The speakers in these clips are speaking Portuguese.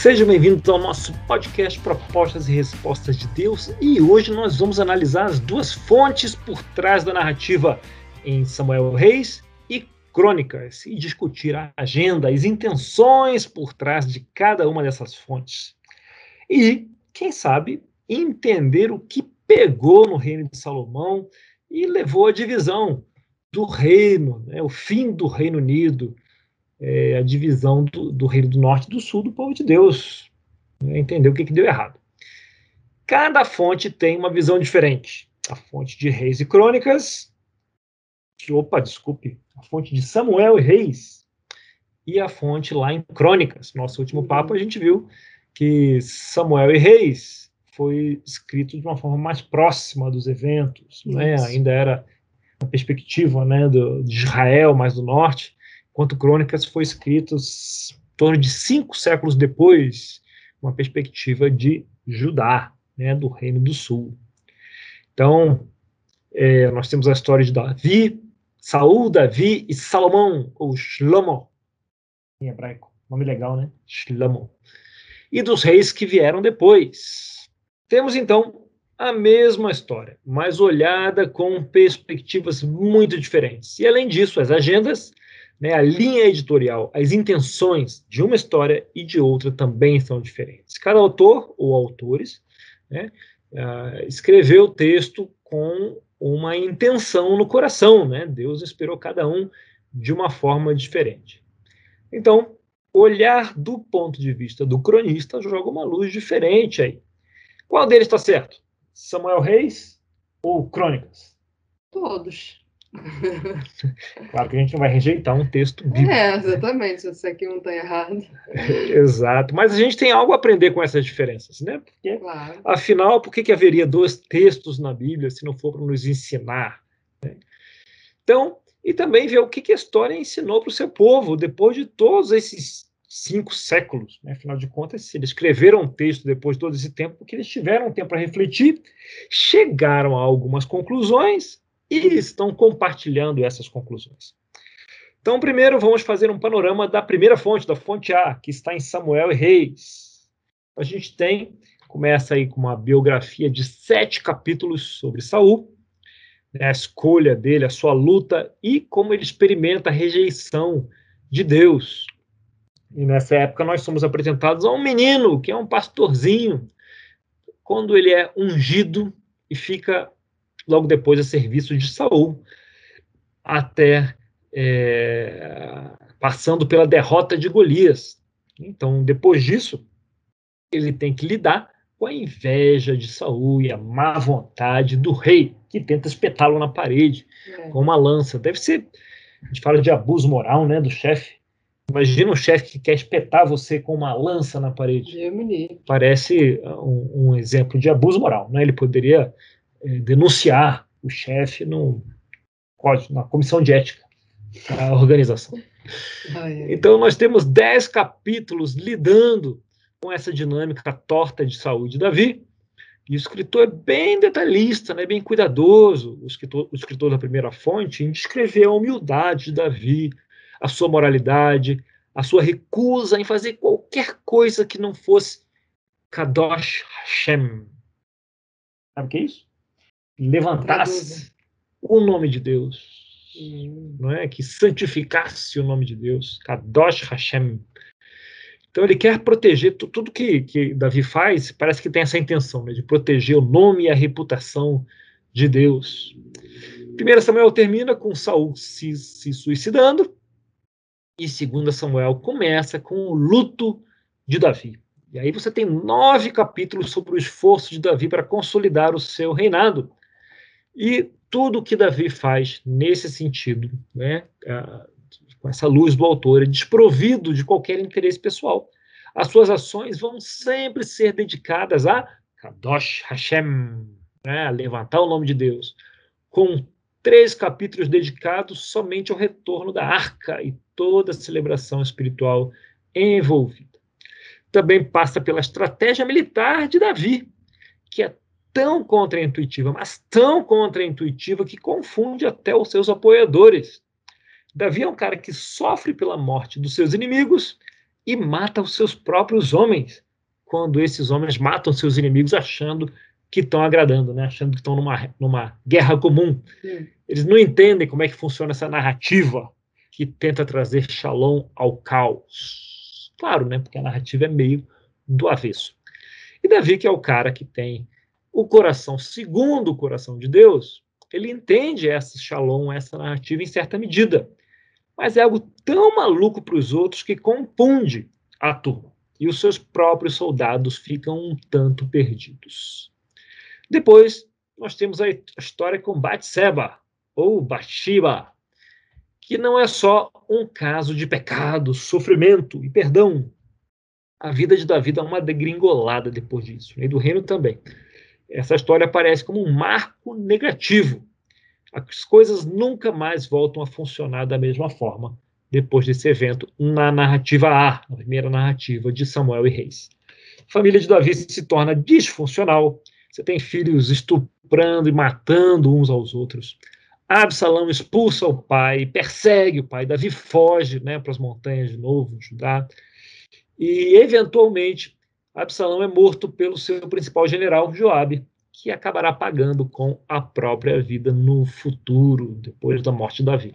Seja bem-vindo ao nosso podcast Propostas e Respostas de Deus e hoje nós vamos analisar as duas fontes por trás da narrativa em Samuel Reis e Crônicas e discutir a agenda, as intenções por trás de cada uma dessas fontes. E, quem sabe, entender o que pegou no reino de Salomão e levou à divisão do reino, né, o fim do Reino Unido, é, a divisão do, do, Reino do Norte e do Sul do povo de Deus. Né, entender o que, que deu errado. Cada fonte tem uma visão diferente. A fonte de Reis e Crônicas, que, opa, desculpe, a fonte de Samuel e Reis, e a fonte lá em Crônicas. Nosso último papo a gente viu que Samuel e Reis foi escrito de uma forma mais próxima dos eventos, né? ainda era uma perspectiva né, do, de Israel, mais do norte, enquanto Crônicas foi escrito em torno de cinco séculos depois, uma perspectiva de Judá, né, do Reino do Sul. Então, é, nós temos a história de Davi, Saul, Davi e Salomão, ou Shlomo, em hebraico. Nome legal, né? Shlomo e dos reis que vieram depois. Temos então a mesma história, mas olhada com perspectivas muito diferentes. E além disso, as agendas, né, a linha editorial, as intenções de uma história e de outra também são diferentes. Cada autor ou autores né, uh, escreveu o texto com uma intenção no coração, né? Deus inspirou cada um de uma forma diferente. Então, olhar do ponto de vista do cronista joga uma luz diferente aí. Qual deles está certo? Samuel Reis ou Crônicas? Todos. Claro que a gente não vai rejeitar um texto bíblico. É, exatamente. Se isso aqui não está errado. Exato. Mas a gente tem algo a aprender com essas diferenças, né? Porque, claro. afinal, por que, que haveria dois textos na Bíblia se não for para nos ensinar? Né? Então, e também ver o que, que a história ensinou para o seu povo depois de todos esses cinco séculos. Né? Afinal de contas, se eles escreveram um texto depois de todo esse tempo, porque eles tiveram tempo para refletir, chegaram a algumas conclusões e estão compartilhando essas conclusões. Então, primeiro, vamos fazer um panorama da primeira fonte, da fonte A, que está em Samuel e Reis. A gente tem, começa aí com uma biografia de sete capítulos sobre Saul, né, a escolha dele, a sua luta e como ele experimenta a rejeição de Deus. E nessa época nós somos apresentados a um menino que é um pastorzinho, quando ele é ungido e fica logo depois a serviço de Saul, até é, passando pela derrota de Golias. Então, depois disso, ele tem que lidar com a inveja de Saul e a má vontade do rei, que tenta espetá-lo na parede é. com uma lança. Deve ser, a gente fala de abuso moral, né, do chefe. Imagina um chefe que quer espetar você com uma lança na parede. Parece um, um, exemplo de abuso moral, né? Ele poderia é, denunciar o chefe no código, na comissão de ética da organização. Então nós temos dez capítulos lidando com essa dinâmica torta de saúde de Davi. E o escritor é bem detalhista, né, bem cuidadoso, o escritor, o escritor da primeira fonte, em descrever a humildade de Davi, a sua moralidade, a sua recusa em fazer qualquer coisa que não fosse Kadosh Hashem. Sabe o que é isso? Levantasse o nome de Deus, não é? Que santificasse o nome de Deus, Kadosh Hashem. Então ele quer proteger tudo que, que Davi faz, parece que tem essa intenção né, de proteger o nome e a reputação de Deus. 1 Samuel termina com Saul se, se suicidando, e 2 Samuel começa com o luto de Davi. E aí você tem nove capítulos sobre o esforço de Davi para consolidar o seu reinado. E tudo que Davi faz nesse sentido, né, com essa luz do autor, é desprovido de qualquer interesse pessoal. As suas ações vão sempre ser dedicadas a Kadosh Hashem, né, levantar o nome de Deus, com três capítulos dedicados somente ao retorno da arca e toda a celebração espiritual envolvida. Também passa pela estratégia militar de Davi, que é tão contraintuitiva, mas tão contraintuitiva que confunde até os seus apoiadores. Davi é um cara que sofre pela morte dos seus inimigos e mata os seus próprios homens, quando esses homens matam seus inimigos achando que estão agradando, né? achando que estão numa, numa guerra comum. Hum. Eles não entendem como é que funciona essa narrativa que tenta trazer shalom ao caos. Claro, né? porque a narrativa é meio do avesso. E Davi, que é o cara que tem o coração segundo o coração de Deus, ele entende essa shalom, essa narrativa em certa medida. Mas é algo tão maluco para os outros que confunde a turma. E os seus próprios soldados ficam um tanto perdidos. Depois, nós temos a história com Batseba, ou Bathsheba, que não é só um caso de pecado, sofrimento e perdão. A vida de Davi dá uma degringolada depois disso, e do reino também. Essa história aparece como um marco negativo. As coisas nunca mais voltam a funcionar da mesma forma depois desse evento na narrativa A, na primeira narrativa de Samuel e Reis. A família de Davi se torna disfuncional, você tem filhos estuprando e matando uns aos outros. Absalão expulsa o pai, persegue o pai, Davi foge né, para as montanhas de novo, Judá. E, eventualmente, Absalão é morto pelo seu principal general, Joabe, que acabará pagando com a própria vida no futuro, depois da morte de Davi.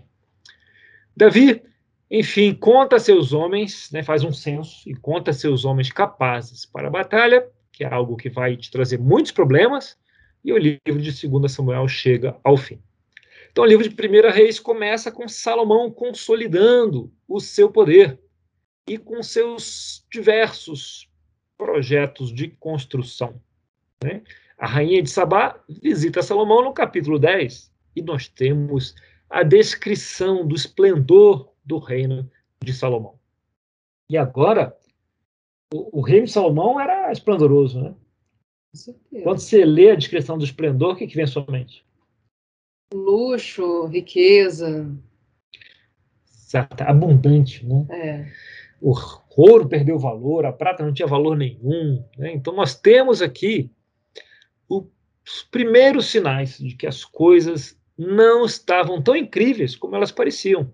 Davi, enfim, conta seus homens, né, faz um censo e conta seus homens capazes para a batalha, que é algo que vai te trazer muitos problemas, e o livro de 2 Samuel chega ao fim. Então, o livro de 1 Reis começa com Salomão consolidando o seu poder e com seus diversos projetos de construção. Né? A rainha de Sabá visita Salomão no capítulo 10 e nós temos a descrição do esplendor do reino de Salomão. E agora, o, o reino de Salomão era esplendoroso, né? Quando você lê a descrição do esplendor, o que, que vem à sua mente? luxo, riqueza. Certo, abundante, né? É. O ouro perdeu valor, a prata não tinha valor nenhum. Né? Então, nós temos aqui os primeiros sinais de que as coisas não estavam tão incríveis como elas pareciam.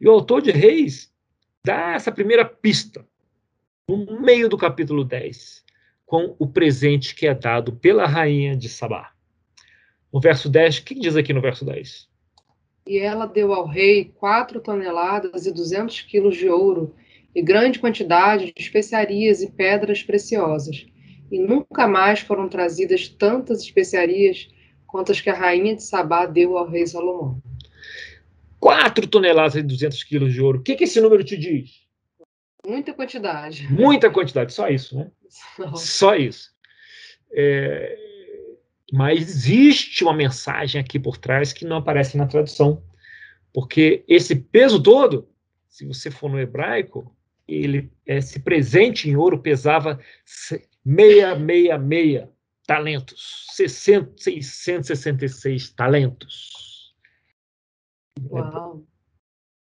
E o autor de Reis dá essa primeira pista, no meio do capítulo 10, com o presente que é dado pela rainha de Sabá. No verso 10, o que diz aqui no verso 10? E ela deu ao rei quatro toneladas e duzentos quilos de ouro e grande quantidade de especiarias e pedras preciosas. E nunca mais foram trazidas tantas especiarias quanto as que a rainha de Sabá deu ao rei Salomão. Quatro toneladas e duzentos quilos de ouro. O que, que esse número te diz? Muita quantidade. Muita quantidade, só isso, né? Só isso. É, mas existe uma mensagem aqui por trás que não aparece na tradução. Porque esse peso todo, se você for no hebraico, ele esse presente em ouro pesava 666 talentos, 60, 666 talentos. Uau.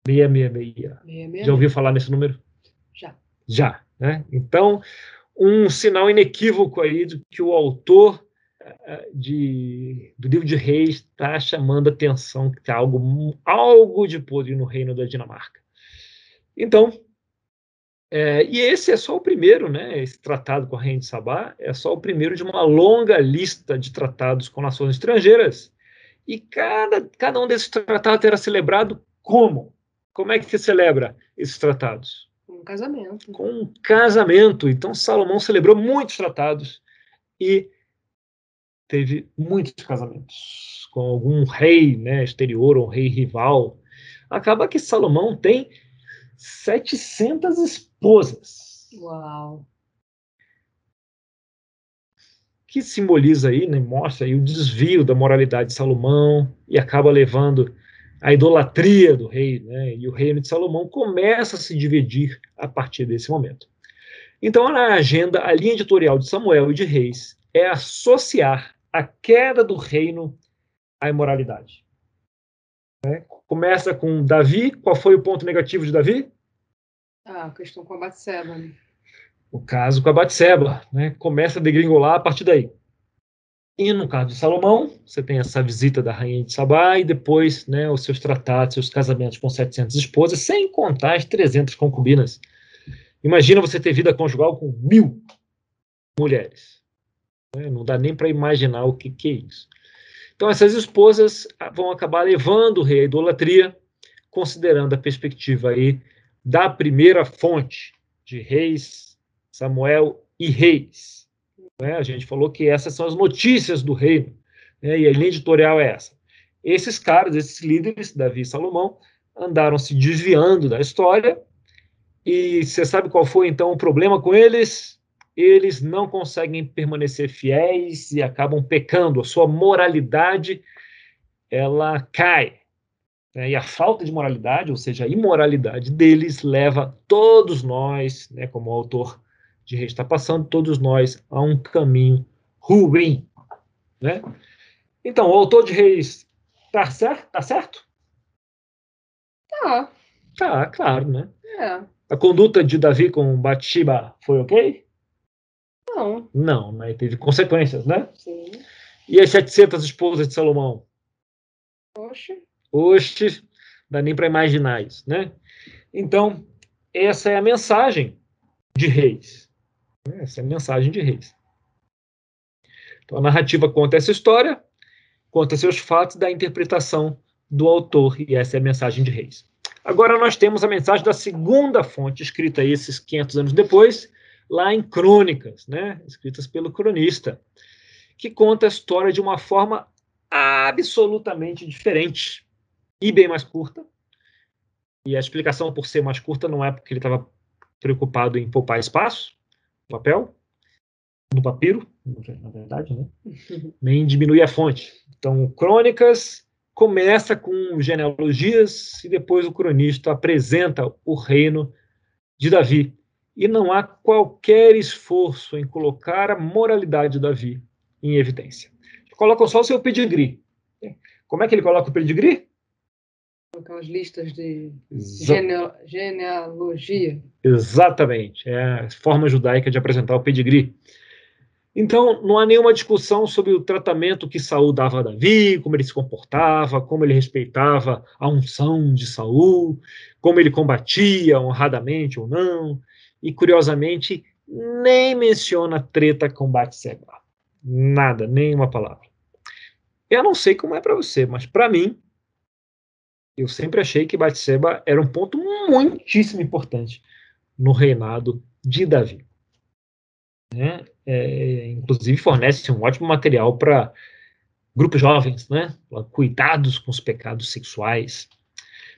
666. Já ouviu falar nesse número? Já. Já, né? Então, um sinal inequívoco aí de que o autor de, do livro de Reis está chamando a atenção que tem algo, algo de podre no reino da Dinamarca. Então, é, e esse é só o primeiro, né? Esse tratado com a Rainha de Sabá é só o primeiro de uma longa lista de tratados com nações estrangeiras. E cada, cada um desses tratados era celebrado como? Como é que se celebra esses tratados? Com um casamento. Com um casamento. Então, Salomão celebrou muitos tratados e teve muitos casamentos com algum rei né, exterior, um rei rival. Acaba que Salomão tem 700 esposas. Uau! Que simboliza aí, né, mostra aí o desvio da moralidade de Salomão e acaba levando a idolatria do rei, né, e o reino de Salomão começa a se dividir a partir desse momento. Então, na agenda, a linha editorial de Samuel e de Reis é associar a queda do reino à imoralidade. Né? Começa com Davi. Qual foi o ponto negativo de Davi? Ah, a questão com a Batseba. Né? O caso com a Batseba. Né? Começa a degringolar a partir daí. E no caso de Salomão, você tem essa visita da rainha de Sabá e depois né, os seus tratados, seus casamentos com 700 esposas, sem contar as 300 concubinas Imagina você ter vida conjugal com mil mulheres. Né? Não dá nem para imaginar o que, que é isso. Então, essas esposas ah, vão acabar levando o rei à idolatria, considerando a perspectiva aí da primeira fonte de reis, Samuel e reis. Né? A gente falou que essas são as notícias do reino, né? e a linha editorial é essa. Esses caras, esses líderes, Davi e Salomão, andaram se desviando da história, e você sabe qual foi então o problema com eles? Eles não conseguem permanecer fiéis e acabam pecando, a sua moralidade ela cai. Né? E a falta de moralidade, ou seja, a imoralidade deles, leva todos nós, né, como o autor de Reis está passando, todos nós a um caminho ruim. Né? Então, o autor de Reis está certo? Tá certo? Tá. Tá, claro, né? É. A conduta de Davi com Bathsheba foi ok? Não. Não, mas teve consequências, né? Sim. E as 700 esposas de Salomão? Oxe. Oxe, dá nem para imaginar isso, né? Então, essa é a mensagem de Reis. Essa é a mensagem de Reis. Então, a narrativa conta essa história, conta seus fatos da interpretação do autor, e essa é a mensagem de Reis. Agora nós temos a mensagem da segunda fonte, escrita esses 500 anos depois, lá em Crônicas, né, escritas pelo cronista, que conta a história de uma forma absolutamente diferente e bem mais curta. E a explicação por ser mais curta não é porque ele estava preocupado em poupar espaço, papel, no papiro, na verdade, né? nem diminuir a fonte. Então, Crônicas começa com genealogias e depois o cronista apresenta o reino de Davi. E não há qualquer esforço em colocar a moralidade de Davi em evidência. Colocam só o seu pedigree. Como é que ele coloca o pedigree? Aquelas listas de Exa genealogia. Exatamente. É a forma judaica de apresentar o pedigree. Então, não há nenhuma discussão sobre o tratamento que Saul dava a Davi, como ele se comportava, como ele respeitava a unção de Saul, como ele combatia honradamente ou não. E, curiosamente, nem menciona treta com Batseba. Nada, nenhuma palavra. Eu não sei como é para você, mas para mim, eu sempre achei que Batseba era um ponto muitíssimo importante no reinado de Davi né? É, inclusive fornece um ótimo material para grupos jovens, né? Cuidados com os pecados sexuais.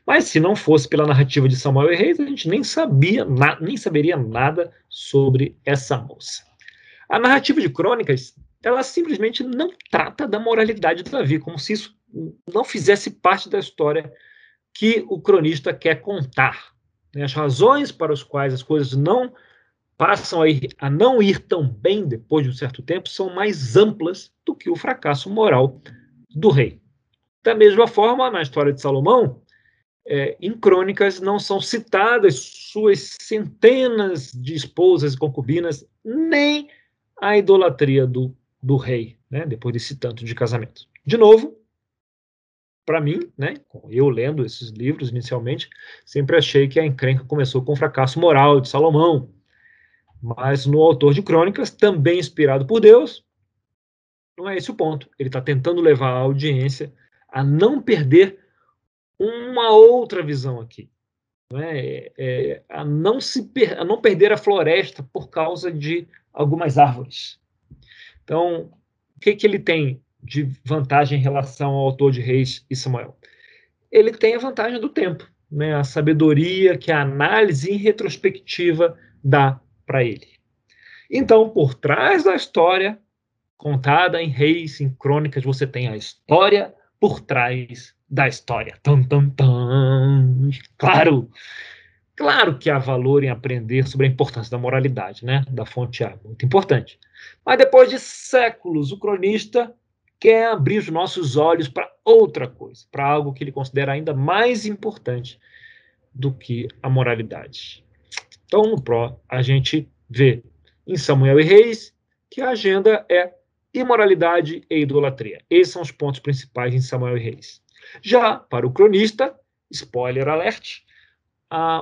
Mas se não fosse pela narrativa de Samuel e Reis, a gente nem sabia, nem saberia nada sobre essa moça. A narrativa de Crônicas, ela simplesmente não trata da moralidade de Davi, como se isso não fizesse parte da história que o cronista quer contar. Né? As razões para as quais as coisas não passam a, ir, a não ir tão bem depois de um certo tempo são mais amplas do que o fracasso moral do rei. Da mesma forma, na história de Salomão, é, em crônicas não são citadas suas centenas de esposas e concubinas, nem a idolatria do, do rei, né, depois desse tanto de casamento. De novo, para mim, né, eu lendo esses livros inicialmente, sempre achei que a encrenca começou com o fracasso moral de Salomão, mas no autor de crônicas, também inspirado por Deus, não é esse o ponto. Ele está tentando levar a audiência a não perder uma outra visão aqui. Não é? É, a, não se per, a não perder a floresta por causa de algumas árvores. Então, o que, que ele tem de vantagem em relação ao autor de Reis e Samuel? Ele tem a vantagem do tempo, né? a sabedoria que a análise em retrospectiva dá para ele. Então, por trás da história, contada em reis, em crônicas, você tem a história por trás da história. Tum, tum, tum. Claro! Claro que há valor em aprender sobre a importância da moralidade, né? Da fonte A, muito importante. Mas depois de séculos, o cronista quer abrir os nossos olhos para outra coisa, para algo que ele considera ainda mais importante do que a moralidade. Então, no PRO, a gente vê em Samuel e Reis que a agenda é imoralidade e idolatria. Esses são os pontos principais em Samuel e Reis. Já para o cronista, spoiler alert,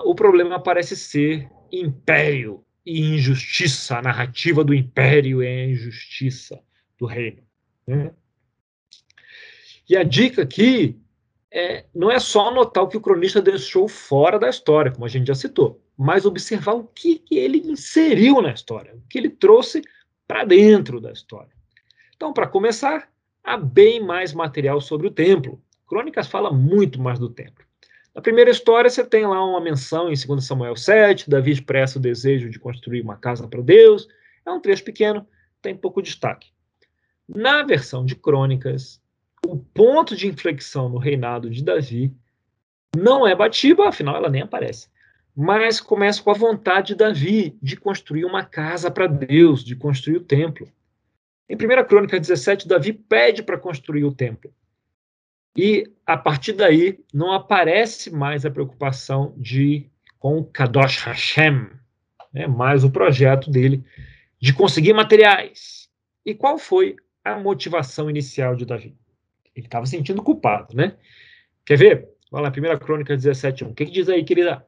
o problema parece ser império e injustiça. A narrativa do império é a injustiça do reino. Né? E a dica aqui é, não é só anotar o que o cronista deixou fora da história, como a gente já citou, mas observar o que, que ele inseriu na história, o que ele trouxe para dentro da história. Então, para começar, há bem mais material sobre o templo. Crônicas fala muito mais do templo. Na primeira história, você tem lá uma menção em 2 Samuel 7, Davi expressa o desejo de construir uma casa para Deus. É um trecho pequeno, tem pouco destaque. Na versão de Crônicas, o ponto de inflexão no reinado de Davi não é Batiba, afinal ela nem aparece, mas começa com a vontade de Davi de construir uma casa para Deus, de construir o templo. Em 1 Crônica 17, Davi pede para construir o templo. E a partir daí não aparece mais a preocupação de com Kadosh Hashem, né, mais o projeto dele de conseguir materiais. E qual foi a motivação inicial de Davi? Ele estava sentindo culpado, né? Quer ver? Vai lá, 1 Crônica 17, 1. O que, que diz aí, querida?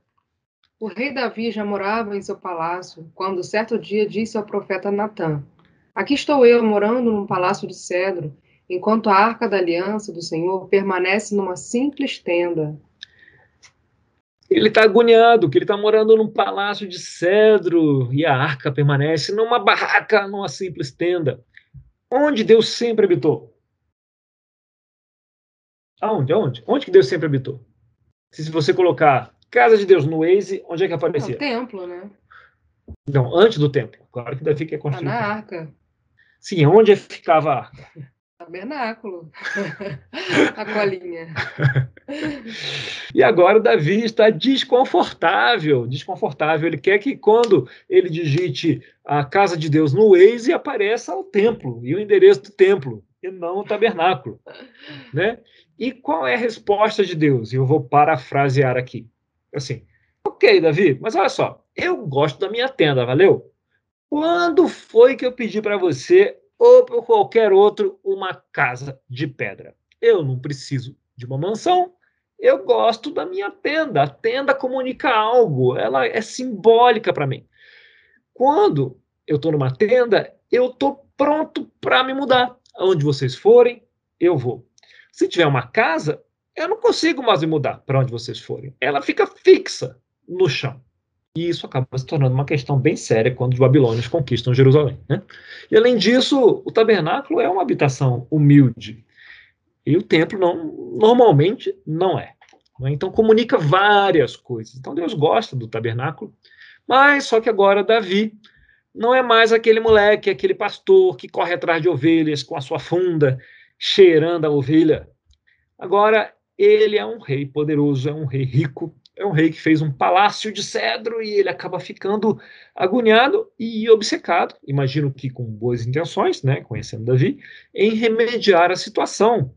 O rei Davi já morava em seu palácio quando certo dia disse ao profeta Natã: Aqui estou eu morando num palácio de cedro, enquanto a arca da aliança do Senhor permanece numa simples tenda. Ele está agoniado, que ele está morando num palácio de cedro e a arca permanece numa barraca, numa simples tenda. Onde Deus sempre habitou? Aonde? Aonde? Onde que Deus sempre habitou? Se você colocar Casa de Deus no Waze, onde é que aparecia? No templo, né? Não, antes do templo. Claro que Davi quer tá construir. Ah, na arca. Sim, onde ficava a arca? Tabernáculo. a colinha. e agora Davi está desconfortável, desconfortável. Ele quer que quando ele digite a casa de Deus no Waze apareça o templo e o endereço do templo e não o tabernáculo, né? E qual é a resposta de Deus? Eu vou parafrasear aqui. Assim, ok, Davi, mas olha só, eu gosto da minha tenda, valeu? Quando foi que eu pedi para você ou para qualquer outro uma casa de pedra? Eu não preciso de uma mansão, eu gosto da minha tenda. A tenda comunica algo, ela é simbólica para mim. Quando eu estou numa tenda, eu estou pronto para me mudar. Aonde vocês forem, eu vou. Se tiver uma casa, eu não consigo mais me mudar para onde vocês forem. Ela fica fixa no chão. E isso acaba se tornando uma questão bem séria quando os babilônios conquistam Jerusalém. Né? E além disso, o tabernáculo é uma habitação humilde. E o templo não, normalmente não é. Né? Então comunica várias coisas. Então Deus gosta do tabernáculo, mas só que agora Davi não é mais aquele moleque, aquele pastor que corre atrás de ovelhas com a sua funda cheirando a ovelha. Agora, ele é um rei poderoso, é um rei rico, é um rei que fez um palácio de cedro e ele acaba ficando agoniado e obcecado, imagino que com boas intenções, né, conhecendo Davi, em remediar a situação.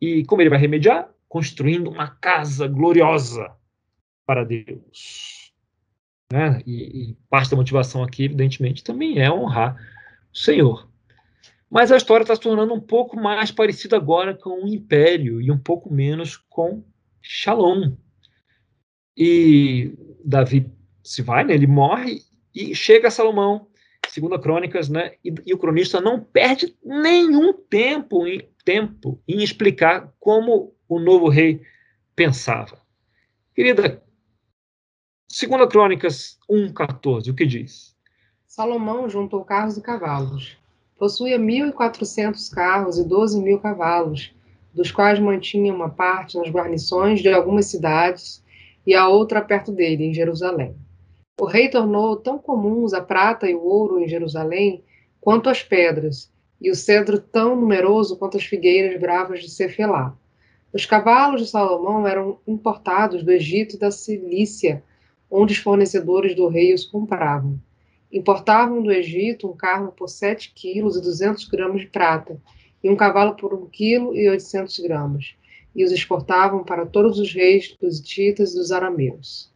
E como ele vai remediar? Construindo uma casa gloriosa para Deus. Né? E, e parte da motivação aqui, evidentemente, também é honrar o Senhor. Mas a história está se tornando um pouco mais parecida agora com o Império e um pouco menos com Shalom. E Davi se vai, né, ele morre e chega a Salomão, segunda Crônicas, né, e, e, o cronista não perde nenhum tempo em, tempo em explicar como o novo rei pensava. Querida, segunda Crônicas 1:14, o que diz? Salomão juntou carros e cavalos Possuía 1.400 carros e 12 mil cavalos, dos quais mantinha uma parte nas guarnições de algumas cidades e a outra perto dele, em Jerusalém. O rei tornou tão comuns a prata e o ouro em Jerusalém quanto as pedras, e o cedro tão numeroso quanto as figueiras bravas de Cefelá. Os cavalos de Salomão eram importados do Egito e da Cilícia, onde os fornecedores do rei os compravam. Importavam do Egito um carro por 7 quilos e 200 gramas de prata, e um cavalo por 1 quilo e 800 gramas, e os exportavam para todos os reis dos hititas e dos arameus.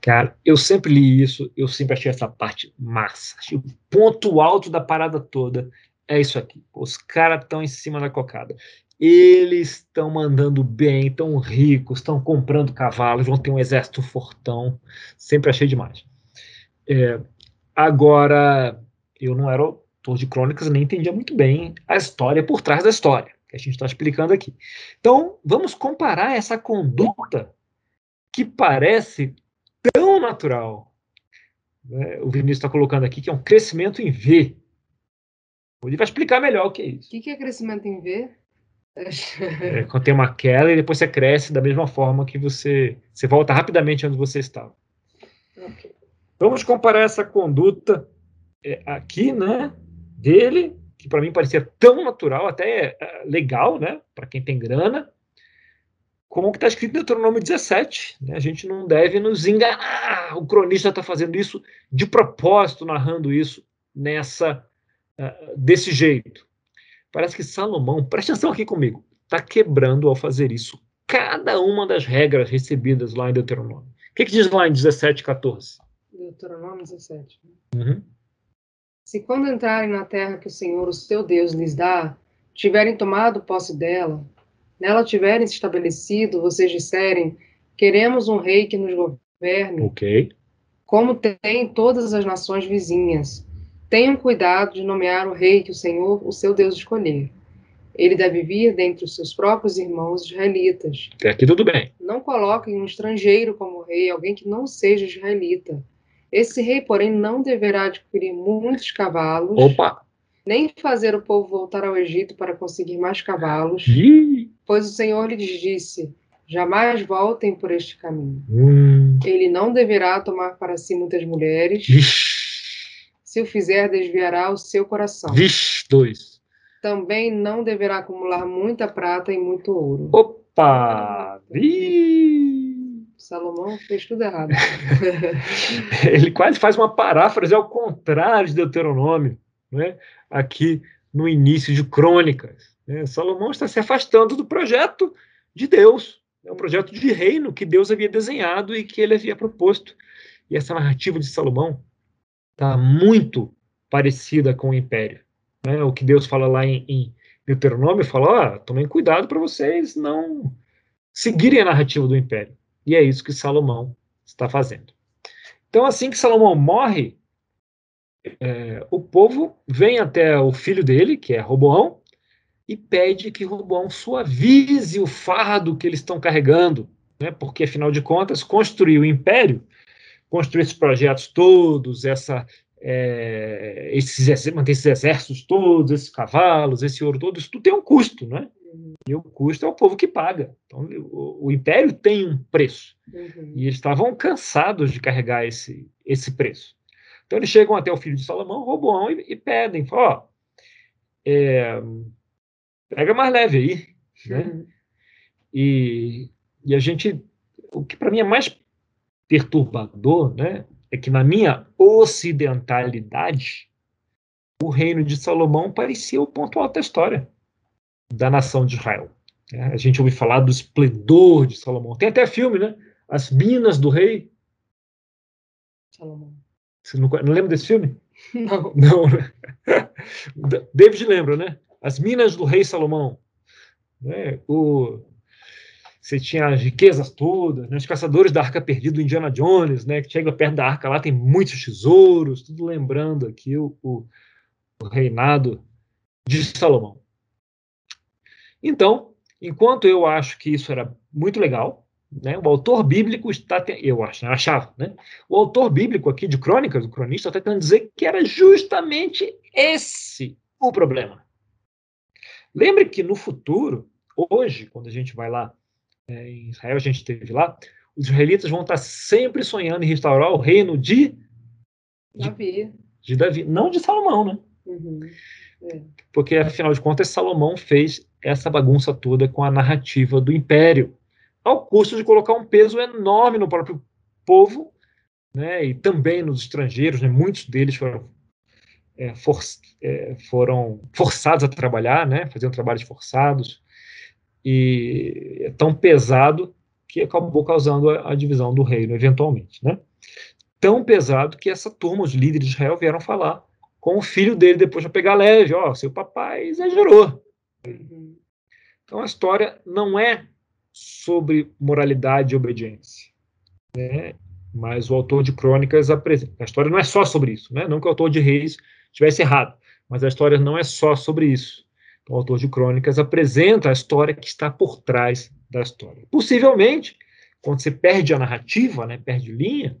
Cara, eu sempre li isso, eu sempre achei essa parte massa. o ponto alto da parada toda é isso aqui. Os caras estão em cima da cocada. Eles estão mandando bem, estão ricos, estão comprando cavalos, vão ter um exército fortão. Sempre achei demais. É, agora, eu não era autor de crônicas, nem entendia muito bem a história por trás da história, que a gente está explicando aqui. Então, vamos comparar essa conduta que parece tão natural. Né? O Vinícius está colocando aqui que é um crescimento em V. Ele vai explicar melhor o que é isso. O que, que é crescimento em V? É, quando tem uma queda e depois você cresce da mesma forma que você. Você volta rapidamente onde você estava. Okay. Vamos comparar essa conduta é, aqui, né? Dele, que para mim parecia tão natural, até é, legal, né? Para quem tem grana, como que está escrito no Deuteronômio 17. Né? A gente não deve nos enganar. O cronista está fazendo isso de propósito, narrando isso nessa uh, desse jeito. Parece que Salomão, preste atenção aqui comigo, está quebrando ao fazer isso cada uma das regras recebidas lá em Deuteronômio. O que, que diz lá em 17, 14? Deuteronômio 17. Uhum. Se quando entrarem na terra que o Senhor, o seu Deus, lhes dá, tiverem tomado posse dela, nela tiverem se estabelecido, vocês disserem, queremos um rei que nos governe. Ok. Como tem todas as nações vizinhas, Tenham cuidado de nomear o rei que o Senhor, o seu Deus, escolher. Ele deve vir dentre os seus próprios irmãos israelitas. Até aqui tudo bem. Não coloquem um estrangeiro como rei, alguém que não seja israelita. Esse rei, porém, não deverá adquirir muitos cavalos. Opa! Nem fazer o povo voltar ao Egito para conseguir mais cavalos. Ih. Pois o Senhor lhes disse: jamais voltem por este caminho. Hum. Ele não deverá tomar para si muitas mulheres. Ixi se o fizer, desviará o seu coração. Vixe, dois. Também não deverá acumular muita prata e muito ouro. Opa! Vi! Salomão fez tudo errado. Ele quase faz uma paráfrase ao contrário de Deuteronômio, né? aqui no início de Crônicas. Né? Salomão está se afastando do projeto de Deus, é um projeto de reino que Deus havia desenhado e que ele havia proposto. E essa narrativa de Salomão está muito parecida com o império. Né? O que Deus fala lá em, em Deuteronômio, fala, ah, tomem cuidado para vocês não seguirem a narrativa do império. E é isso que Salomão está fazendo. Então, assim que Salomão morre, é, o povo vem até o filho dele, que é Roboão, e pede que Roboão suavize o fardo que eles estão carregando, né? porque, afinal de contas, construir o império construir esses projetos todos, essa, é, esses, manter esses exércitos todos, esses cavalos, esse ouro todo, isso tudo tem um custo, né? E o custo é o povo que paga. Então, o, o império tem um preço. Uhum. E eles estavam cansados de carregar esse, esse preço. Então, eles chegam até o filho de Salomão, Roboão, e, e pedem: ó, é, pega mais leve aí. Né? Uhum. E, e a gente. O que para mim é mais perturbador, né, é que na minha ocidentalidade, o reino de Salomão parecia o ponto alto da história da nação de Israel. É, a gente ouve falar do esplendor de Salomão. Tem até filme, né? As Minas do Rei. Salomão. Você não, não lembra desse filme? Não. Não. Né? David lembra, né? As Minas do Rei Salomão. Né? O, você tinha as riquezas todas, né? os caçadores da arca perdida Indiana Jones, né? que chega perto da arca lá, tem muitos tesouros, tudo lembrando aqui o, o, o reinado de Salomão. Então, enquanto eu acho que isso era muito legal, né, o autor bíblico está, eu acho, eu achava, né, o autor bíblico aqui de Crônicas, o cronista, está tentando dizer que era justamente esse o problema. Lembre que no futuro, hoje, quando a gente vai lá é, em Israel, a gente esteve lá, os israelitas vão estar sempre sonhando em restaurar o reino de Davi. De, de Davi, não de Salomão, né? Uhum. É. Porque, afinal de contas, Salomão fez essa bagunça toda com a narrativa do império, ao custo de colocar um peso enorme no próprio povo, né, e também nos estrangeiros, né, muitos deles foram, é, for, é, foram forçados a trabalhar, né, faziam trabalhos forçados, e é tão pesado que acabou causando a, a divisão do reino, eventualmente. Né? Tão pesado que essa turma, os líderes de Israel, vieram falar com o filho dele depois para pegar leve: Ó, oh, seu papai exagerou. Então a história não é sobre moralidade e obediência. Né? Mas o autor de Crônicas apresenta. A história não é só sobre isso, né? Não que o autor de Reis tivesse errado, mas a história não é só sobre isso. Então, o autor de Crônicas apresenta a história que está por trás da história. Possivelmente, quando você perde a narrativa, né, perde linha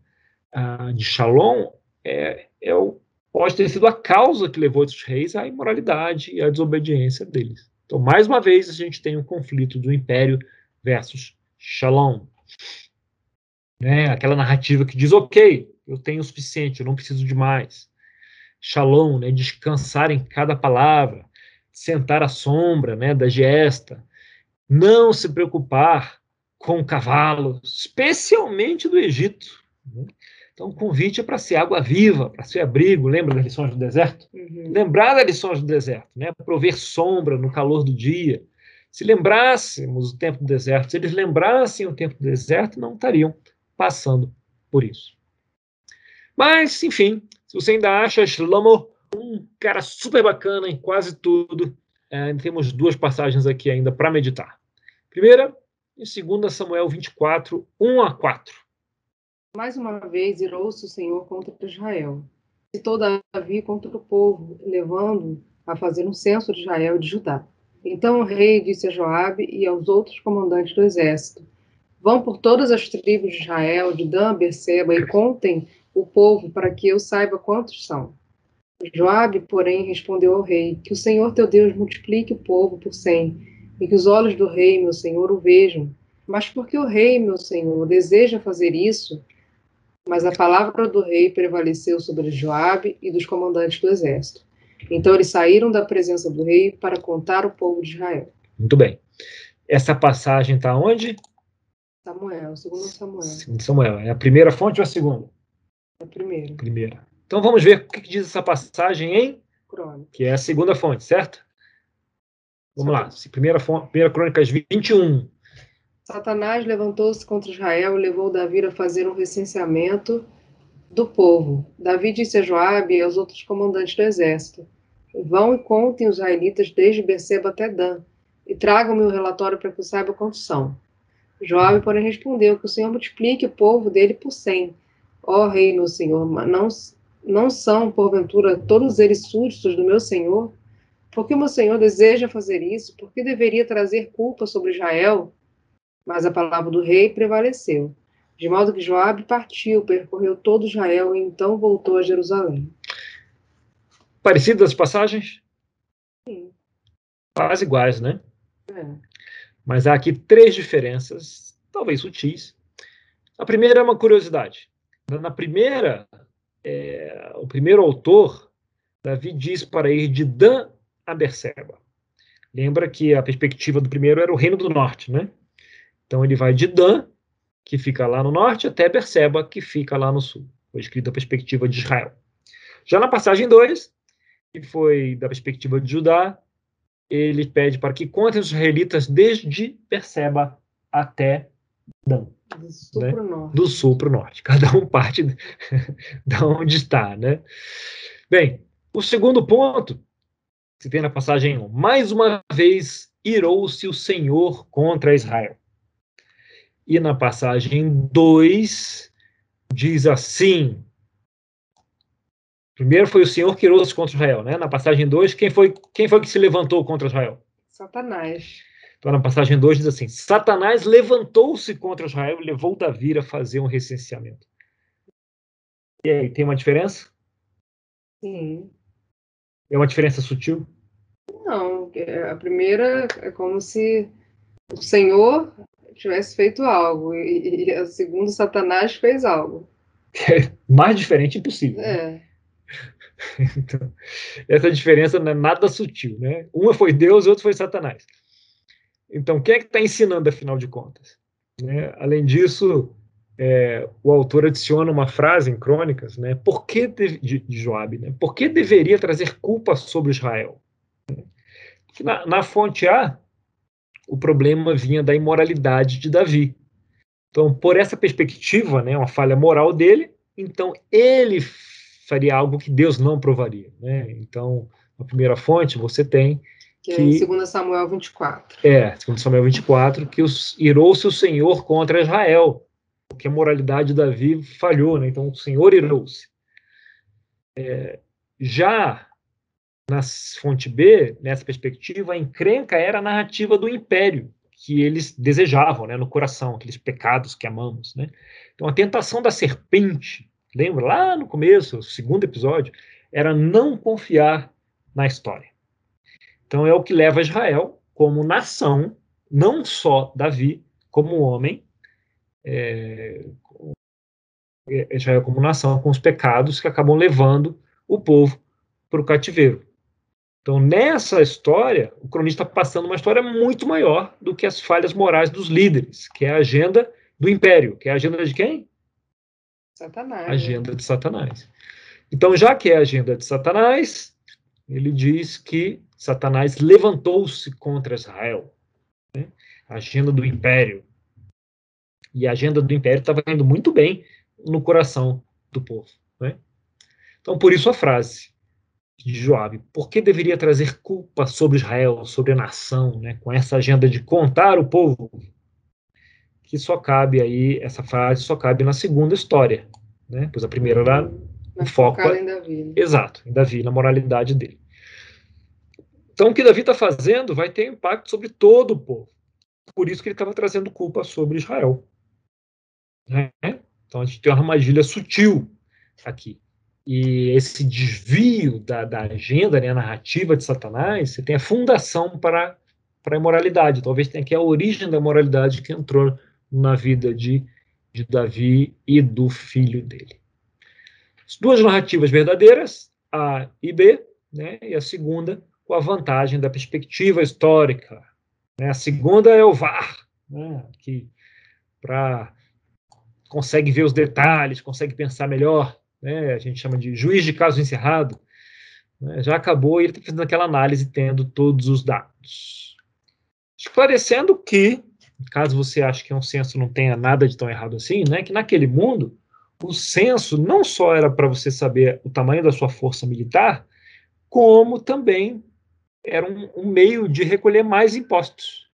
uh, de Shalom, é, é o, pode ter sido a causa que levou esses reis à imoralidade e à desobediência deles. Então, mais uma vez, a gente tem um conflito do império versus Shalom. Né? Aquela narrativa que diz, ok, eu tenho o suficiente, eu não preciso de mais. Shalom, né? descansar em cada palavra, sentar à sombra né, da gesta, não se preocupar com o cavalo, especialmente do Egito. Né? Então, o convite é para ser água viva, para ser abrigo. Lembra das lições do deserto? Uhum. Lembrar das lições do deserto, né? prover sombra no calor do dia. Se lembrassemos o tempo do deserto, se eles lembrassem o tempo do deserto, não estariam passando por isso. Mas, enfim, se você ainda acha Shlomo um cara super bacana em quase tudo, é, temos duas passagens aqui ainda para meditar. Primeira, em 2 Samuel 24, 1 a 4. Mais uma vez irou-se o Senhor contra Israel. Citou Davi contra o povo, levando a fazer um censo de Israel e de Judá. Então o rei disse a Joabe e aos outros comandantes do exército: Vão por todas as tribos de Israel, de Dan Berseba, e contem o povo para que eu saiba quantos são. Joabe, porém, respondeu ao rei: Que o Senhor teu Deus multiplique o povo por cem, e que os olhos do rei, meu senhor, o vejam. Mas porque o rei, meu senhor, deseja fazer isso, mas a palavra do rei prevaleceu sobre Joabe e dos comandantes do exército. Então eles saíram da presença do rei para contar o povo de Israel. Muito bem. Essa passagem está onde? Samuel, segundo Samuel. Segundo Samuel. É a primeira fonte ou a segunda? É a primeira. Primeira. Então vamos ver o que, que diz essa passagem em Crônica. Que é a segunda fonte, certo? Vamos lá. Primeira, fonte, primeira Crônicas 21. Satanás levantou-se contra Israel e levou Davi a fazer um recenseamento do povo. Davi disse a Joabe e aos outros comandantes do exército: Vão e contem os israelitas desde Beceba até Dan, e tragam-me o relatório para que eu saiba quantos são. Joabe, porém, respondeu: Que o Senhor multiplique o povo dele por cem. Ó rei, meu senhor, não, não são, porventura, todos eles súditos do meu senhor? Por que o meu senhor deseja fazer isso? Por que deveria trazer culpa sobre Israel? Mas a palavra do rei prevaleceu, de modo que Joabe partiu, percorreu todo Israel e então voltou a Jerusalém. Parecidas as passagens? Sim. Quase iguais, né? É. Mas há aqui três diferenças, talvez sutis. A primeira é uma curiosidade. Na primeira, é, o primeiro autor, Davi diz para ir de Dan a Berseba. Lembra que a perspectiva do primeiro era o reino do norte, né? Então ele vai de Dan, que fica lá no norte, até Berseba, que fica lá no sul. Foi escrito da perspectiva de Israel. Já na passagem 2, que foi da perspectiva de Judá, ele pede para que contem os israelitas desde Berseba até Dan. Do sul né? para o norte. Do sul para o norte. Cada um parte de onde está, né? Bem, o segundo ponto, se tem na passagem 1, mais uma vez irou-se o Senhor contra Israel. E na passagem 2, diz assim: Primeiro foi o Senhor que irou-se contra Israel, né? Na passagem 2, quem foi, quem foi que se levantou contra Israel? Satanás. Então, na passagem 2 diz assim: Satanás levantou-se contra Israel e levou Davi a fazer um recenseamento. E aí, tem uma diferença? Sim. É uma diferença sutil? Não, a primeira é como se o Senhor tivesse feito algo e, e a segunda Satanás fez algo. É mais diferente impossível. É. Então, essa diferença não é nada sutil, né? Uma foi Deus, e outra foi Satanás. Então, quem é que está ensinando, afinal de contas? Né? Além disso, é, o autor adiciona uma frase em Crônicas, né? Por que de, de, de Joab, né? Por que deveria trazer culpa sobre Israel? Na, na fonte A, o problema vinha da imoralidade de Davi. Então, por essa perspectiva, né, uma falha moral dele, então ele faria algo que Deus não provaria. Né? Então, na primeira fonte, você tem que, que é em 2 Samuel 24. É, 2 Samuel 24, que irou-se o Senhor contra Israel. porque a moralidade de Davi falhou, né? então o Senhor irou-se. É, já na fonte B, nessa perspectiva, a encrenca era a narrativa do império que eles desejavam né, no coração, aqueles pecados que amamos. Né? Então, a tentação da serpente, lembra lá no começo, o segundo episódio, era não confiar na história. Então, é o que leva Israel, como nação, não só Davi, como homem, é, Israel como nação, com os pecados que acabam levando o povo para o cativeiro. Então, nessa história, o cronista está passando uma história muito maior do que as falhas morais dos líderes, que é a agenda do império, que é a agenda de quem? Satanás. Agenda de Satanás. Então, já que é a agenda de Satanás, ele diz que Satanás levantou-se contra Israel. Né? A agenda do império. E a agenda do império estava indo muito bem no coração do povo. Né? Então, por isso a frase: de Joabe. Por que deveria trazer culpa sobre Israel, sobre a nação, né, com essa agenda de contar o povo? Que só cabe aí, essa frase só cabe na segunda história, né? Pois a primeira era o foco. Em Davi, né? Exato, em Davi, na moralidade dele. Então, o que Davi está fazendo vai ter impacto sobre todo o povo. Por isso que ele estava trazendo culpa sobre Israel. Né? Então, a gente tem uma armadilha sutil aqui e esse desvio da, da agenda, né, a narrativa de Satanás, você tem a fundação para, para a imoralidade. Talvez tenha aqui a origem da moralidade que entrou na vida de, de Davi e do filho dele. As duas narrativas verdadeiras, A e B, né, e a segunda com a vantagem da perspectiva histórica. Né, a segunda é o VAR, né, que pra, consegue ver os detalhes, consegue pensar melhor né, a gente chama de juiz de caso encerrado, né, já acabou e ele está fazendo aquela análise tendo todos os dados. Esclarecendo que, caso você ache que um censo não tenha nada de tão errado assim, né, que naquele mundo o censo não só era para você saber o tamanho da sua força militar, como também era um, um meio de recolher mais impostos.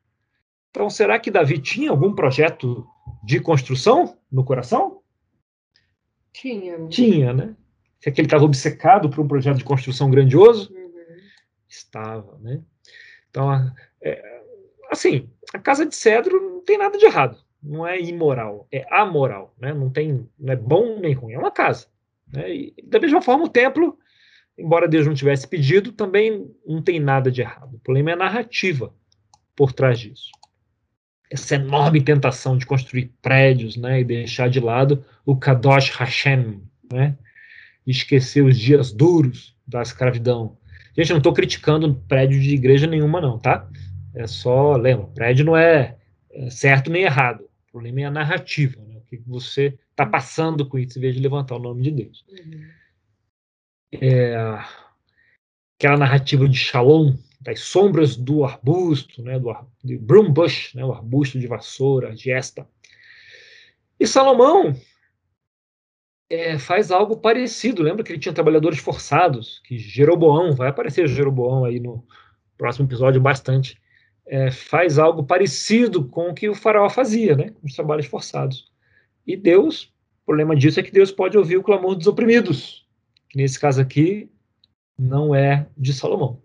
Então, será que Davi tinha algum projeto de construção no coração? Tinha. Tinha, né? Se é que ele estava obcecado por um projeto de construção grandioso, uhum. estava, né? Então, é, assim, a casa de cedro não tem nada de errado. Não é imoral, é amoral, né? Não tem, não é bom nem ruim, é uma casa. Né? E, da mesma forma, o templo, embora Deus não tivesse pedido, também não tem nada de errado. O problema é a narrativa por trás disso essa enorme tentação de construir prédios, né, e deixar de lado o Kadosh Hashem, né, esquecer os dias duros da escravidão. Gente, eu não estou criticando prédio de igreja nenhuma, não, tá? É só, lembra, prédio não é, é certo nem errado. O problema é a narrativa, né? o que você está passando com isso, em vez de levantar o nome de Deus. Uhum. É, aquela narrativa de Shalom, das sombras do arbusto, né, do, do broom bush, né, o arbusto de vassoura, de esta. E Salomão é, faz algo parecido. Lembra que ele tinha trabalhadores forçados, que Jeroboão, vai aparecer Jeroboão aí no próximo episódio bastante, é, faz algo parecido com o que o faraó fazia, né, os trabalhos forçados. E Deus, o problema disso é que Deus pode ouvir o clamor dos oprimidos. Nesse caso aqui, não é de Salomão.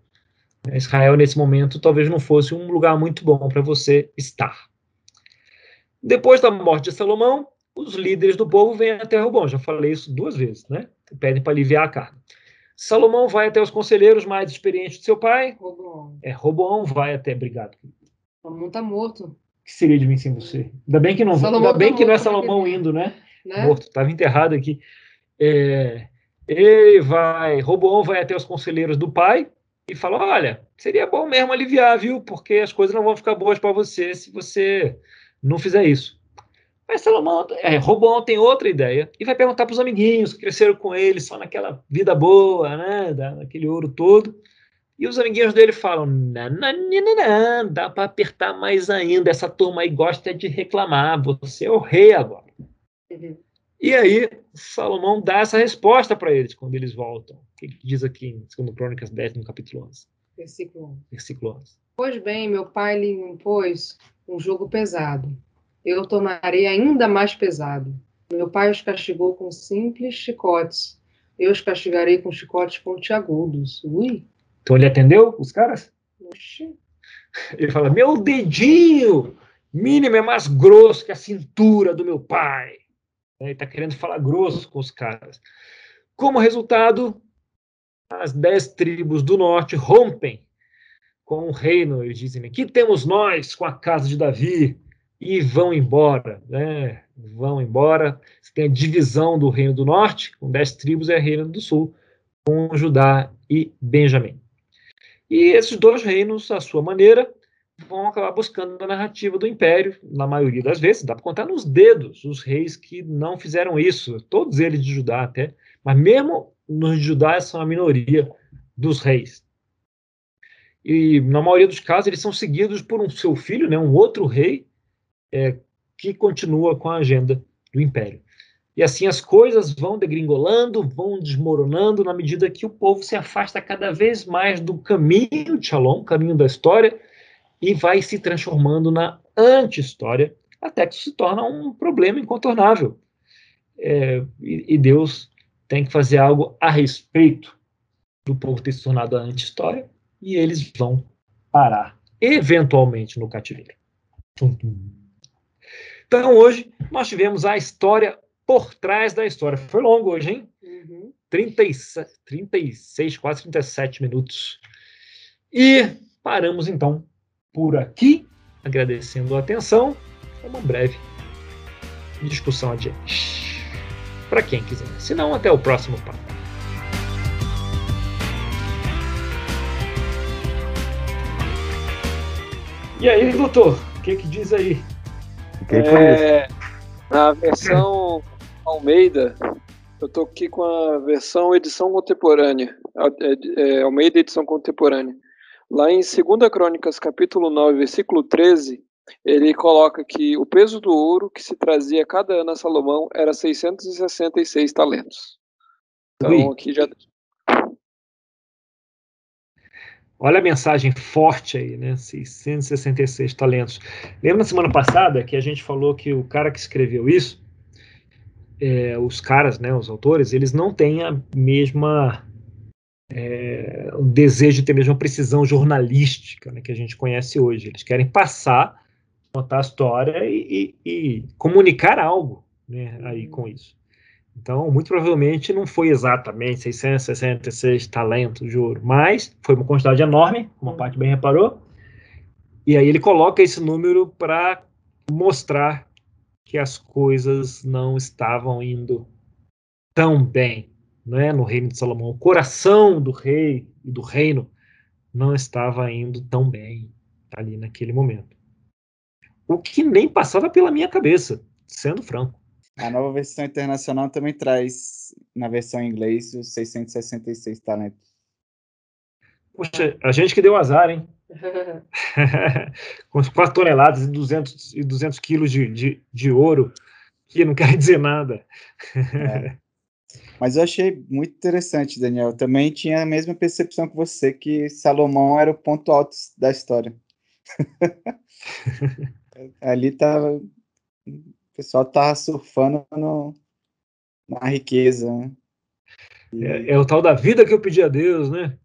Israel, nesse momento, talvez não fosse um lugar muito bom para você estar. Depois da morte de Salomão, os líderes do povo vêm até Robão. Já falei isso duas vezes, né? Pedem para aliviar a carga. Salomão vai até os conselheiros mais experientes de seu pai. Roboão. É, Roboão vai até. Obrigado. Salomão está morto. O que seria de mim sem você? Ainda bem que não, ainda bem tá que não é Salomão indo, né? né? Morto, estava enterrado aqui. É, ele vai, Roboão vai até os conselheiros do pai e fala: olha, seria bom mesmo aliviar, viu? Porque as coisas não vão ficar boas para você se você não fizer isso. Mas Salomão, é, Robão tem outra ideia e vai perguntar para os amiguinhos que cresceram com ele só naquela vida boa, né? Daquele ouro todo. E os amiguinhos dele falam: não dá para apertar mais ainda. Essa turma aí gosta de reclamar. Você é o rei agora. Uhum. E aí, Salomão dá essa resposta para eles quando eles voltam. O que, que diz aqui em 2 Crônicas 10, no capítulo 11? Versículo 11. Versículo 11. Pois bem, meu pai lhe impôs um jogo pesado. eu tornarei ainda mais pesado. Meu pai os castigou com simples chicotes. Eu os castigarei com chicotes pontiagudos. Ui. Então ele atendeu os caras? Oxi. Ele fala: Meu dedinho mínimo é mais grosso que a cintura do meu pai. Ele está querendo falar grosso com os caras. Como resultado, as dez tribos do norte rompem com o reino. Eles dizem: Aqui temos nós com a casa de Davi. E vão embora, né? Vão embora. Você tem a divisão do reino do norte, com dez tribos, e a reino do sul, com Judá e Benjamim. E esses dois reinos, à sua maneira, vão acabar buscando a narrativa do império, na maioria das vezes. Dá para contar nos dedos os reis que não fizeram isso, todos eles de Judá até, mas mesmo nos Judá são a minoria dos reis. E na maioria dos casos eles são seguidos por um seu filho, né, um outro rei, é, que continua com a agenda do império. E assim as coisas vão degringolando, vão desmoronando na medida que o povo se afasta cada vez mais do caminho de Shalom, caminho da história, e vai se transformando na anti-história, até que se torna um problema incontornável. É, e, e, Deus tem que fazer algo a respeito do povo ter se tornado a anti-história, e eles vão parar, eventualmente, no cativeiro. Então, hoje, nós tivemos a história por trás da história. Foi longo hoje, hein? Uhum. 37, 36, quase 37 minutos. E paramos então por aqui, agradecendo a atenção. Uma breve discussão adiante. Para quem quiser. Se não, até o próximo papo. E aí, doutor, o que, que diz aí? É, na versão Almeida, eu estou aqui com a versão edição contemporânea, é, é, Almeida edição contemporânea. Lá em 2 Crônicas, capítulo 9, versículo 13, ele coloca que o peso do ouro que se trazia cada ano a Salomão era 666 talentos. Então, Ui. aqui já. Olha a mensagem forte aí, né? 666 talentos. Lembra na semana passada que a gente falou que o cara que escreveu isso é, os caras, né, os autores, eles não têm a mesma é, o desejo de ter a mesma precisão jornalística né, que a gente conhece hoje. Eles querem passar, contar a história e, e, e comunicar algo né, aí com isso. Então, muito provavelmente não foi exatamente 666 talentos de ouro, mas foi uma quantidade enorme, uma parte bem reparou. E aí ele coloca esse número para mostrar que as coisas não estavam indo tão bem né, no reino de Salomão. O coração do rei e do reino não estava indo tão bem ali naquele momento. O que nem passava pela minha cabeça, sendo franco. A nova versão internacional também traz, na versão em inglês, os 666 talentos. Poxa, a gente que deu azar, hein? com 4 toneladas e 200, e 200 quilos de, de, de ouro, que não quer dizer nada. É. Mas eu achei muito interessante, Daniel. Eu também tinha a mesma percepção que você, que Salomão era o ponto alto da história. Ali tava. O pessoal tava surfando no, na riqueza. Né? E... É, é o tal da vida que eu pedi a Deus, né?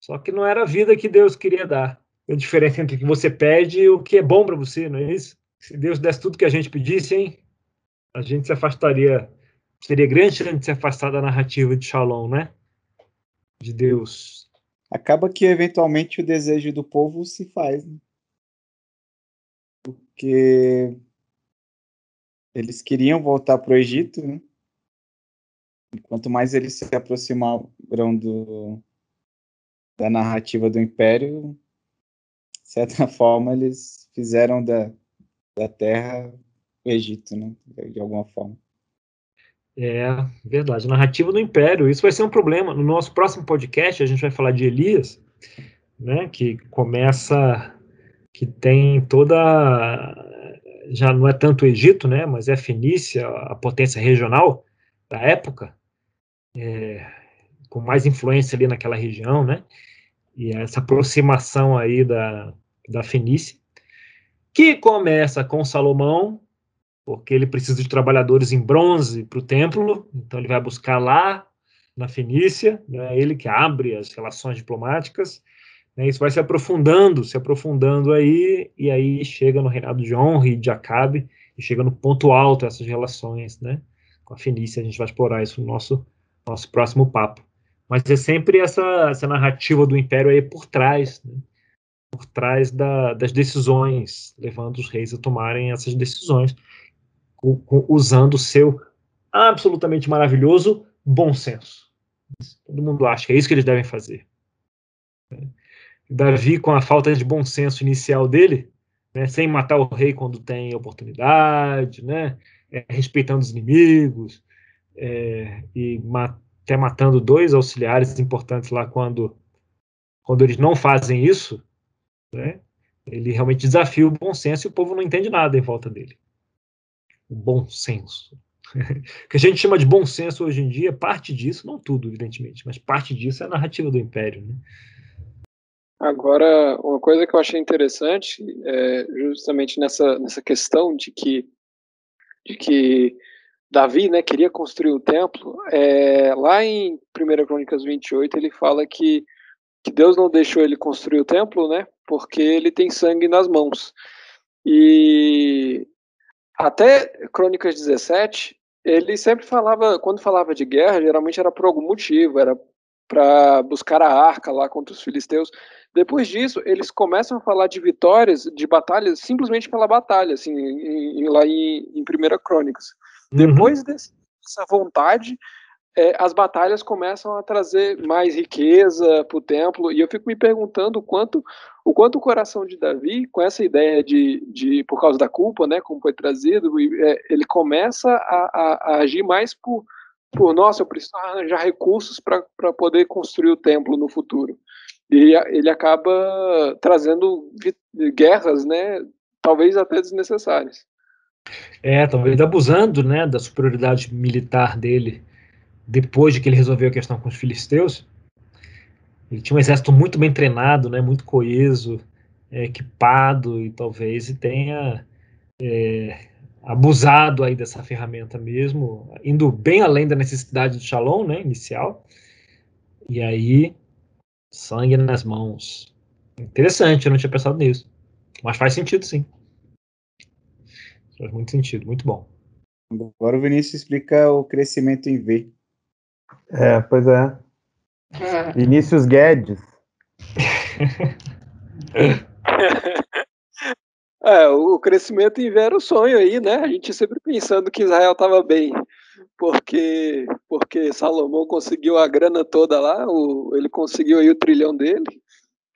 Só que não era a vida que Deus queria dar. A diferença entre o que você pede e o que é bom para você, não é isso? Se Deus desse tudo que a gente pedisse, hein? A gente se afastaria. Seria grande chance de se afastar da narrativa de Shalom, né? De Deus. Acaba que eventualmente o desejo do povo se faz. Né? Porque eles queriam voltar para o Egito, né? E quanto mais eles se aproximaram do, da narrativa do Império, de certa forma, eles fizeram da, da Terra o Egito, né? De alguma forma. É, verdade. Narrativa do Império. Isso vai ser um problema. No nosso próximo podcast, a gente vai falar de Elias, né? Que começa. Que tem toda. Já não é tanto o Egito, né? Mas é a Fenícia, a potência regional da época. É, com mais influência ali naquela região, né? E essa aproximação aí da, da Fenícia. que começa com Salomão, porque ele precisa de trabalhadores em bronze para o templo, então ele vai buscar lá na Fenícia, né, ele que abre as relações diplomáticas, né, isso vai se aprofundando, se aprofundando aí, e aí chega no reinado de Honre e de Acabe, e chega no ponto alto essas relações, né, com a Fenícia, a gente vai explorar isso no nosso, nosso próximo papo. Mas é sempre essa, essa narrativa do império aí por trás, né, por trás da, das decisões, levando os reis a tomarem essas decisões, usando o seu absolutamente maravilhoso bom senso. Todo mundo acha que é isso que eles devem fazer. Davi, com a falta de bom senso inicial dele, né, sem matar o rei quando tem oportunidade, né, é, respeitando os inimigos, é, e até matando dois auxiliares importantes lá quando, quando eles não fazem isso, né, ele realmente desafia o bom senso e o povo não entende nada em volta dele. O bom senso. o que a gente chama de bom senso hoje em dia, parte disso, não tudo, evidentemente, mas parte disso é a narrativa do Império. Né? Agora, uma coisa que eu achei interessante é justamente nessa, nessa questão de que, de que Davi né, queria construir o templo, é, lá em 1 Crônicas 28 ele fala que, que Deus não deixou ele construir o templo, né, porque ele tem sangue nas mãos. E até Crônicas 17, ele sempre falava, quando falava de guerra, geralmente era por algum motivo, era para buscar a arca lá contra os filisteus. Depois disso, eles começam a falar de vitórias, de batalhas, simplesmente pela batalha, assim, em, em, lá em, em Primeira Crônicas. Uhum. Depois desse, dessa vontade, é, as batalhas começam a trazer mais riqueza para o templo, e eu fico me perguntando o quanto o quanto o coração de Davi, com essa ideia de, de por causa da culpa, né, como foi trazido, é, ele começa a, a, a, agir mais por, por nossa, eu preciso arranjar recursos para poder construir o templo no futuro. E ele acaba trazendo guerras, né, talvez até desnecessárias. É, talvez abusando, né, da superioridade militar dele depois de que ele resolveu a questão com os filisteus, ele tinha um exército muito bem treinado, né, muito coeso, é, equipado e talvez tenha é, abusado aí dessa ferramenta mesmo, indo bem além da necessidade do Shalom, né, inicial. E aí, sangue nas mãos. Interessante, eu não tinha pensado nisso. Mas faz sentido, sim. Faz muito sentido, muito bom. Agora o Vinícius explica o crescimento em V. É, pois é. Vinícius Guedes. É, o crescimento em ver o sonho aí, né? A gente sempre pensando que Israel estava bem, porque porque Salomão conseguiu a grana toda lá, o, ele conseguiu aí o trilhão dele,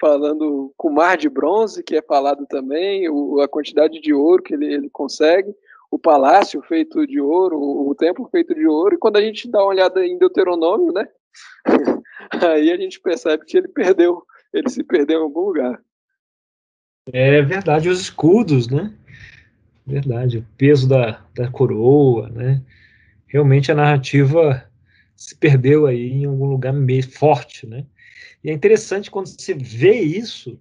falando com o mar de bronze, que é falado também, o, a quantidade de ouro que ele, ele consegue, o palácio feito de ouro, o, o templo feito de ouro, e quando a gente dá uma olhada em Deuteronômio, né? Aí a gente percebe que ele perdeu, ele se perdeu em algum lugar. É verdade, os escudos, né? Verdade, o peso da, da coroa, né? Realmente a narrativa se perdeu aí em algum lugar meio forte, né? E é interessante quando você vê isso,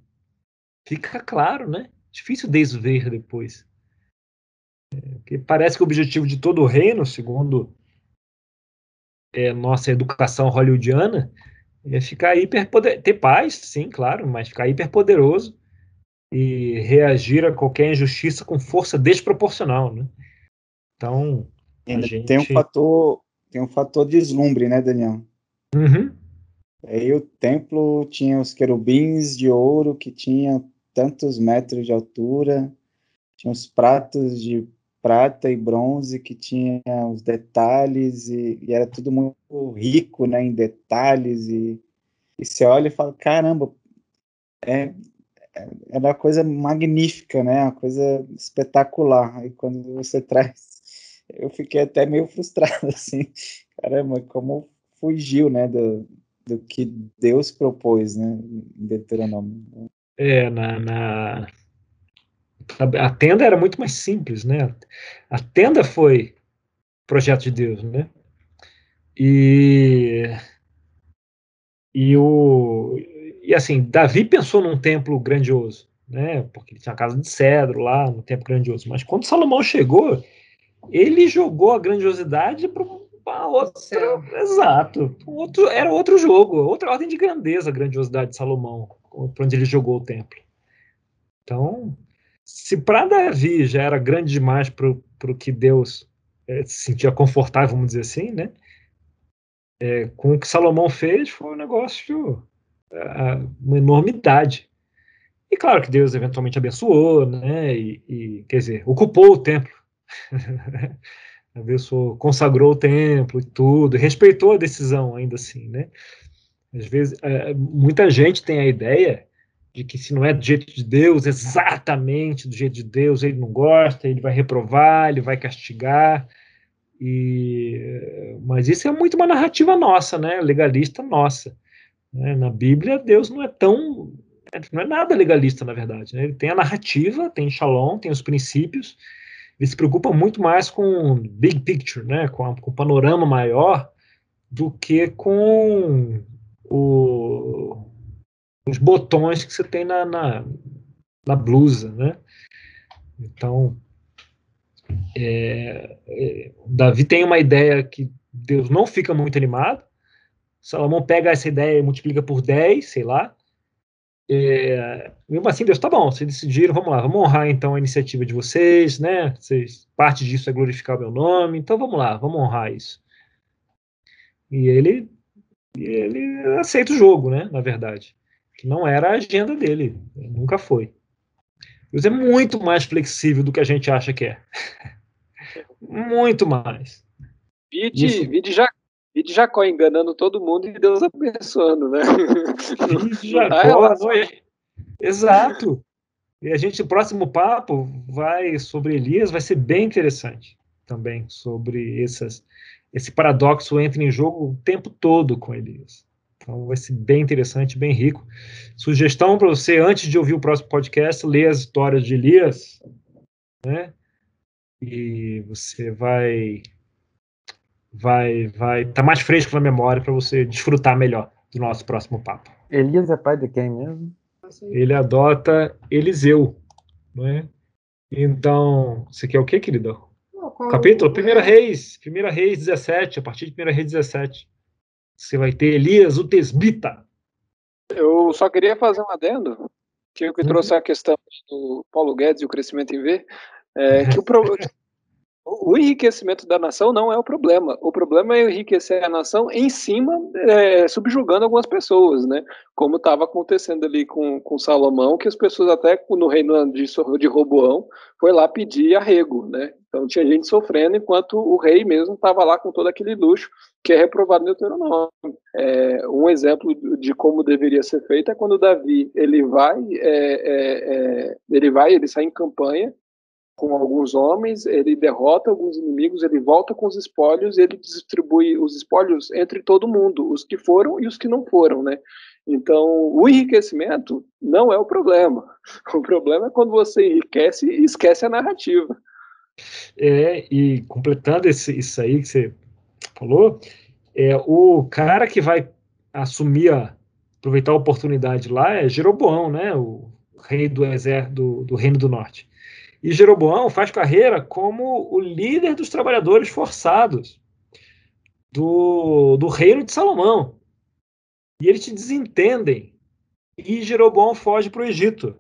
fica claro, né? Difícil desver depois. É, porque parece que o objetivo de todo o reino, segundo é, nossa educação hollywoodiana é ficar hiperpoder ter paz, sim, claro, mas ficar hiperpoderoso e reagir a qualquer injustiça com força desproporcional, né? Então, gente... tem um fator tem um fator de deslumbre, né, Daniel? Uhum. Aí o templo tinha os querubins de ouro que tinha tantos metros de altura, tinha os pratos de prata e bronze que tinha os detalhes e, e, era tudo muito rico, né, em detalhes e, e você olha e fala, caramba, é, é uma coisa magnífica, né, uma coisa espetacular. E quando você traz, eu fiquei até meio frustrado, assim, caramba, como fugiu, né, do, do que Deus propôs, né, em Deuteronômio. É, na, na a, tenda era muito mais simples, né? A tenda foi projeto de Deus, né? E e o e assim, Davi pensou num templo grandioso, né? Porque ele tinha a casa de cedro lá no tempo grandioso. Mas quando Salomão chegou, ele jogou a grandiosidade para uma outra. Exato. Outro, era outro jogo, outra ordem de grandeza a grandiosidade de Salomão, para onde ele jogou o templo. Então, se para Davi já era grande demais para o que Deus é, se sentia confortável, vamos dizer assim, né? É, com o que Salomão fez, foi um negócio, uma enormidade. E claro que Deus eventualmente abençoou, né? E, e quer dizer, ocupou o templo. abençoou, consagrou o templo e tudo, respeitou a decisão ainda assim, né? Às vezes, é, muita gente tem a ideia de que se não é do jeito de Deus, exatamente do jeito de Deus, ele não gosta, ele vai reprovar, ele vai castigar. E mas isso é muito uma narrativa nossa, né? Legalista nossa. Né? Na Bíblia, Deus não é tão não é nada legalista, na verdade. Né? Ele tem a narrativa, tem Shalom, tem os princípios. Ele se preocupa muito mais com big picture, né? com, a, com o panorama maior, do que com o, os botões que você tem na, na, na blusa, né? Então, é, é, Davi tem uma ideia que Deus não fica muito animado. Salomão pega essa ideia e multiplica por 10, sei lá. É, mesmo assim, Deus, tá bom, vocês decidiram, vamos lá, vamos honrar então a iniciativa de vocês, né? Vocês, parte disso é glorificar o meu nome, então vamos lá, vamos honrar isso. E ele, ele aceita o jogo, né? Na verdade que não era a agenda dele, nunca foi. Deus é muito mais flexível do que a gente acha que é. muito mais. Vide, vide, vide Jacó enganando todo mundo e Deus abençoando, né? Jacó, é? Exato. E a gente, o próximo papo vai sobre Elias, vai ser bem interessante também, sobre essas, esse paradoxo entra em jogo o tempo todo com Elias. Então vai ser bem interessante, bem rico. Sugestão para você, antes de ouvir o próximo podcast, ler as histórias de Elias, né? E você vai vai vai estar tá mais fresco na memória para você desfrutar melhor do nosso próximo papo. Elias é pai de quem mesmo? Ele adota Eliseu, né? Então, você quer o quê, querido? Capítulo? Primeira Reis, Primeira Reis 17, a partir de Primeira Reis 17. Você vai ter Elias, o Tesbita. Eu só queria fazer um adendo, que eu que uhum. trouxe a questão do Paulo Guedes e o crescimento em V, é que o, pro... o enriquecimento da nação não é o problema. O problema é enriquecer a nação em cima, é, subjugando algumas pessoas, né? Como estava acontecendo ali com, com Salomão, que as pessoas até no reino de, de Roboão foi lá pedir arrego, né? Então tinha gente sofrendo enquanto o rei mesmo estava lá com todo aquele luxo que é reprovado no Deuteronômio. É, um exemplo de como deveria ser feito é quando Davi ele vai, é, é, é, ele vai, ele sai em campanha com alguns homens, ele derrota alguns inimigos, ele volta com os espólios, ele distribui os espólios entre todo mundo, os que foram e os que não foram, né? Então, o enriquecimento não é o problema. O problema é quando você enriquece e esquece a narrativa. É, e completando esse, isso aí que você falou, é, o cara que vai assumir, a, aproveitar a oportunidade lá é Jeroboão, né, o rei do exército do, do Reino do Norte. E Jeroboão faz carreira como o líder dos trabalhadores forçados do, do reino de Salomão. E eles se desentendem. E Jeroboão foge para o Egito.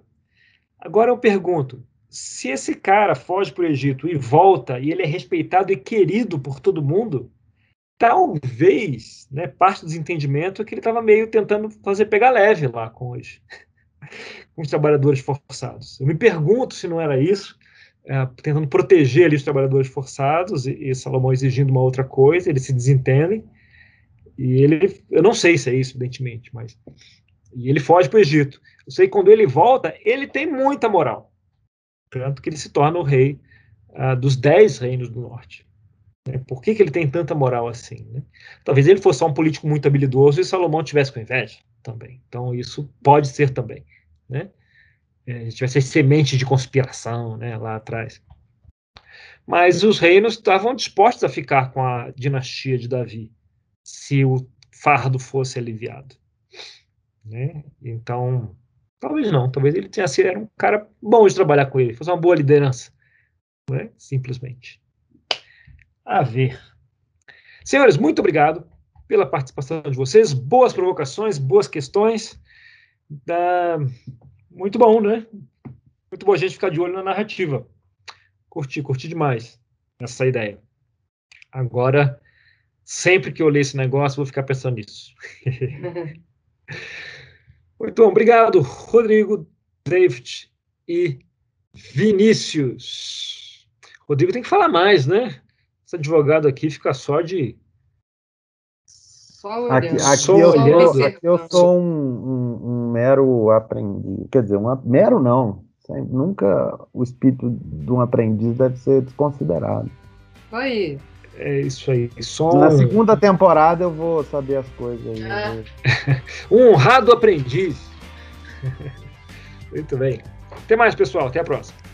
Agora eu pergunto: se esse cara foge para o Egito e volta, e ele é respeitado e querido por todo mundo, talvez, né, parte do desentendimento é que ele estava meio tentando fazer pegar leve lá com os, com os trabalhadores forçados. Eu me pergunto se não era isso, é, tentando proteger ali os trabalhadores forçados e, e, Salomão exigindo uma outra coisa, eles se desentendem e ele, eu não sei se é isso, evidentemente, mas e ele foge para o Egito. Eu sei que quando ele volta, ele tem muita moral, tanto que ele se torna o rei uh, dos dez reinos do norte. Né? Por que, que ele tem tanta moral assim? Né? Talvez ele fosse só um político muito habilidoso e Salomão tivesse com inveja também. Então isso pode ser também, né? É, tivesse semente de conspiração, né, lá atrás. Mas os reinos estavam dispostos a ficar com a dinastia de Davi, se o fardo fosse aliviado. Né? Então, Talvez não, talvez ele tenha sido um cara bom de trabalhar com ele, fosse uma boa liderança. Né? Simplesmente. A ver. Senhores, muito obrigado pela participação de vocês. Boas provocações, boas questões. Da... Muito bom, né? Muito bom a gente ficar de olho na narrativa. Curti, curti demais essa ideia. Agora, sempre que eu ler esse negócio, vou ficar pensando nisso. Muito bom, obrigado, Rodrigo, David e Vinícius. Rodrigo tem que falar mais, né? Esse advogado aqui fica só de. Só olhando. Aqui, aqui, só eu, aqui eu sou um, um, um, mero aprendiz. Quer dizer, um mero não. Nunca o espírito de um aprendiz deve ser desconsiderado. Aí. É isso aí. Só Na um... segunda temporada eu vou saber as coisas aí. Ah. um honrado aprendiz. Muito bem. Até mais, pessoal. Até a próxima.